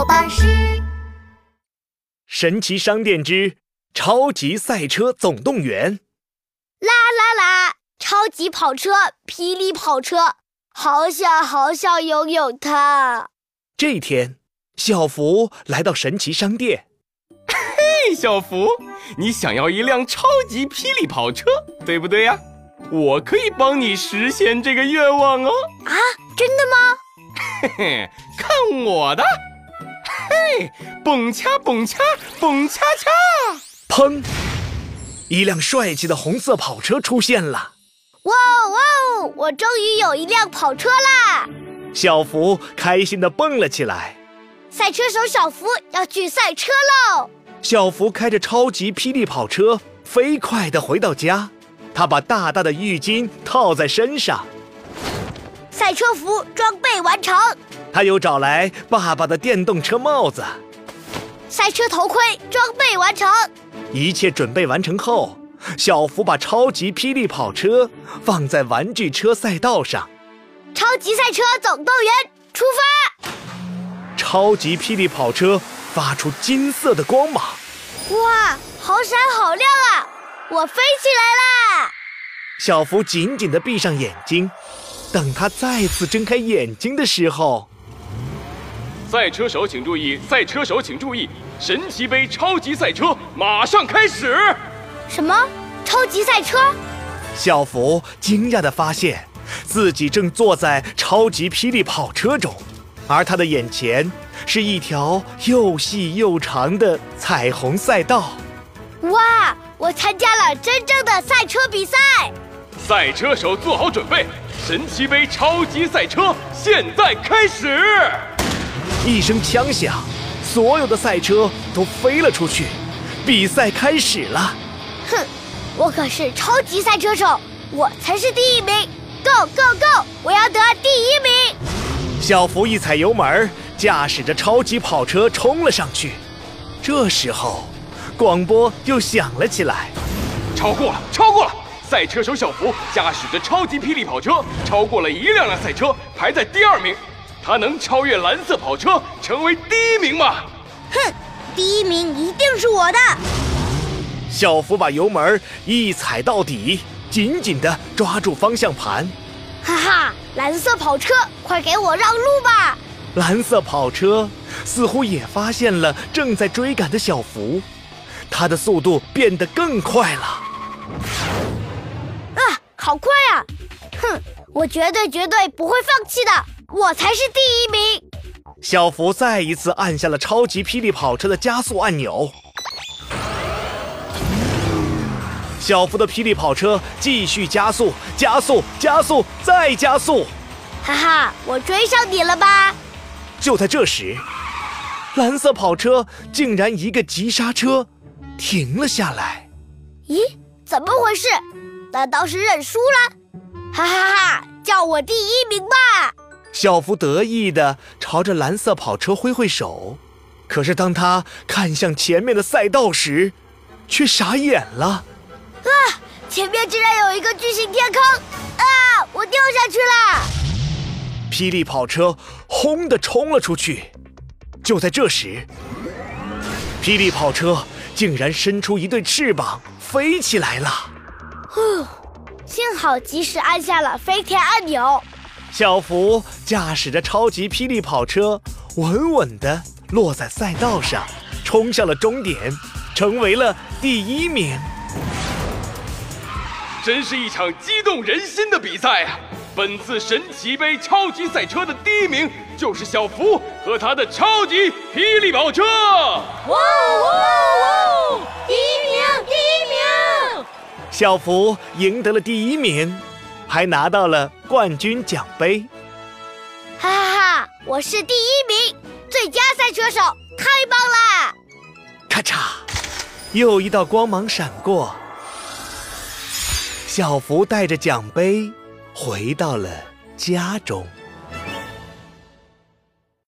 宝巴士。神奇商店之超级赛车总动员。啦啦啦！超级跑车，霹雳跑车，好想好想拥有它。这天，小福来到神奇商店。嘿，小福，你想要一辆超级霹雳跑车，对不对呀？我可以帮你实现这个愿望哦！啊，真的吗？嘿嘿，看我的！嘿，蹦恰蹦恰蹦恰恰！砰！一辆帅气的红色跑车出现了。哇哦哇哦！我终于有一辆跑车啦！小福开心地蹦了起来。赛车手小福要去赛车喽！小福开着超级霹雳跑车，飞快地回到家。他把大大的浴巾套在身上，赛车服装备完成。他又找来爸爸的电动车帽子，赛车头盔装备完成。一切准备完成后，小福把超级霹雳跑车放在玩具车赛道上。超级赛车总动员出发！超级霹雳跑车发出金色的光芒，哇，好闪好亮啊！我飞起来啦！小福紧紧地闭上眼睛，等他再次睁开眼睛的时候，赛车手请注意！赛车手请注意！神奇杯超级赛车马上开始！什么？超级赛车？小福惊讶地发现自己正坐在超级霹雳跑车中，而他的眼前是一条又细又长的彩虹赛道。哇！我参加了真正的赛车比赛，赛车手做好准备，神奇杯超级赛车现在开始！一声枪响，所有的赛车都飞了出去，比赛开始了。哼，我可是超级赛车手，我才是第一名！Go Go Go！我要得第一名！小福一踩油门，驾驶着超级跑车冲了上去。这时候。广播又响了起来，超过了，超过了！赛车手小福驾驶着超级霹雳跑车，超过了一辆辆赛车，排在第二名。他能超越蓝色跑车，成为第一名吗？哼，第一名一定是我的！小福把油门一踩到底，紧紧地抓住方向盘。哈哈，蓝色跑车，快给我让路吧！蓝色跑车似乎也发现了正在追赶的小福。他的速度变得更快了，啊，好快啊！哼，我绝对绝对不会放弃的，我才是第一名。小福再一次按下了超级霹雳跑车的加速按钮，小福的霹雳跑车继续加速，加速，加速，再加速！哈哈，我追上你了吧？就在这时，蓝色跑车竟然一个急刹车。停了下来，咦，怎么回事？难道是认输了？哈哈哈！叫我第一名吧！小福得意地朝着蓝色跑车挥挥手，可是当他看向前面的赛道时，却傻眼了。啊！前面竟然有一个巨型天坑！啊！我掉下去了！霹雳跑车轰地冲了出去。就在这时，霹雳跑车。竟然伸出一对翅膀飞起来了！呼，幸好及时按下了飞天按钮。小福驾驶着超级霹雳跑车，稳稳地落在赛道上，冲向了终点，成为了第一名。真是一场激动人心的比赛啊！本次神奇杯超级赛车的第一名就是小福和他的超级霹雳跑车。哇哦！第一名，第一名！小福赢得了第一名，还拿到了冠军奖杯。哈哈哈！我是第一名，最佳赛车手，太棒啦！咔嚓，又一道光芒闪过，小福带着奖杯回到了家中。